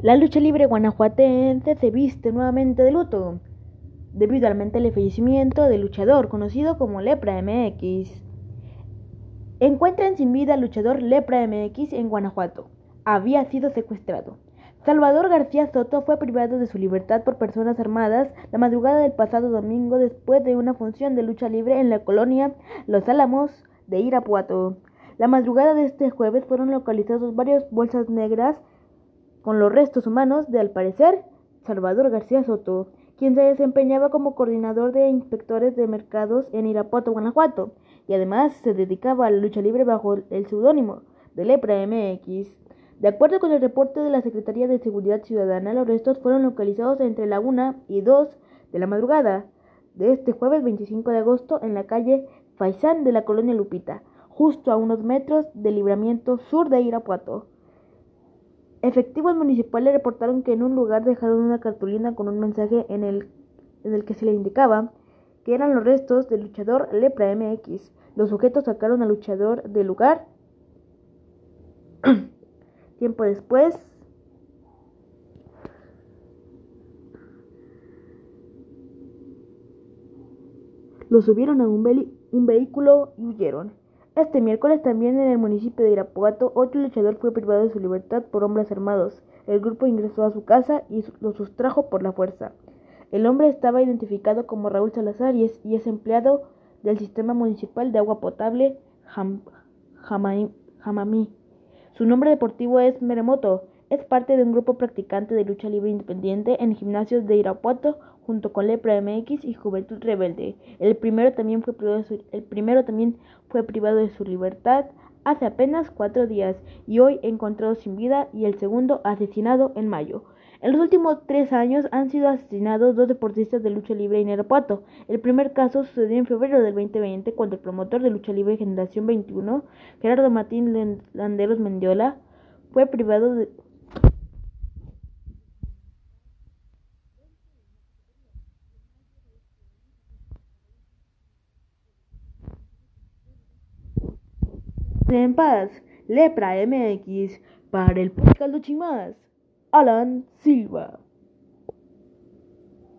La lucha libre guanajuatense se viste nuevamente de luto, debido al lamentable fallecimiento del luchador conocido como Lepra MX. Encuentran sin vida al luchador Lepra MX en Guanajuato. Había sido secuestrado. Salvador García Soto fue privado de su libertad por personas armadas la madrugada del pasado domingo después de una función de lucha libre en la colonia Los Álamos de Irapuato. La madrugada de este jueves fueron localizados varias bolsas negras con los restos humanos de, al parecer, Salvador García Soto, quien se desempeñaba como coordinador de inspectores de mercados en Irapuato, Guanajuato, y además se dedicaba a la lucha libre bajo el seudónimo de Lepra MX. De acuerdo con el reporte de la Secretaría de Seguridad Ciudadana, los restos fueron localizados entre la 1 y 2 de la madrugada de este jueves 25 de agosto en la calle Faisán de la colonia Lupita, justo a unos metros del libramiento sur de Irapuato. Efectivos municipales reportaron que en un lugar dejaron una cartulina con un mensaje en el, en el que se le indicaba que eran los restos del luchador Lepra MX. Los sujetos sacaron al luchador del lugar. Tiempo después, lo subieron a un, un vehículo y huyeron. Este miércoles también en el municipio de Irapuato, otro luchador fue privado de su libertad por hombres armados. El grupo ingresó a su casa y lo sustrajo por la fuerza. El hombre estaba identificado como Raúl Salazar y es, empleado del sistema municipal de agua potable Jamamí. Su nombre deportivo es Meremoto. Es parte de un grupo practicante de lucha libre independiente en gimnasios de Irapuato junto con Lepra MX y Juventud Rebelde. El primero también fue privado de su, el primero también fue privado de su libertad hace apenas cuatro días y hoy encontrado sin vida y el segundo asesinado en mayo. En los últimos tres años han sido asesinados dos deportistas de lucha libre en Irapuato. El primer caso sucedió en febrero del 2020 cuando el promotor de lucha libre Generación 21, Gerardo Martín Landeros Mendiola, fue privado de, en paz, Lepra MX, para el podcast Luchimas, Alan Silva.